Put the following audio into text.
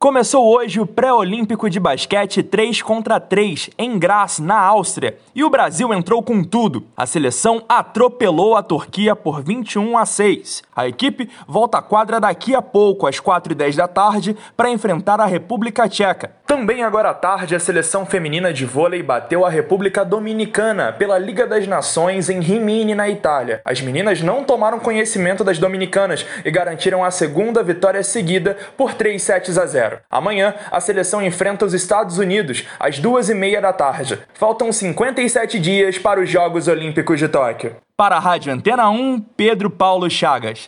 Começou hoje o pré-olímpico de basquete 3 contra 3 em Graz, na Áustria, e o Brasil entrou com tudo. A seleção atropelou a Turquia por 21 a 6. A equipe volta à quadra daqui a pouco, às 4h10 da tarde, para enfrentar a República Tcheca. Também agora à tarde, a seleção feminina de vôlei bateu a República Dominicana pela Liga das Nações em Rimini, na Itália. As meninas não tomaram conhecimento das dominicanas e garantiram a segunda vitória seguida por 3 sets a 0. Amanhã, a seleção enfrenta os Estados Unidos às duas e meia da tarde. Faltam 57 dias para os Jogos Olímpicos de Tóquio. Para a Rádio Antena 1, Pedro Paulo Chagas.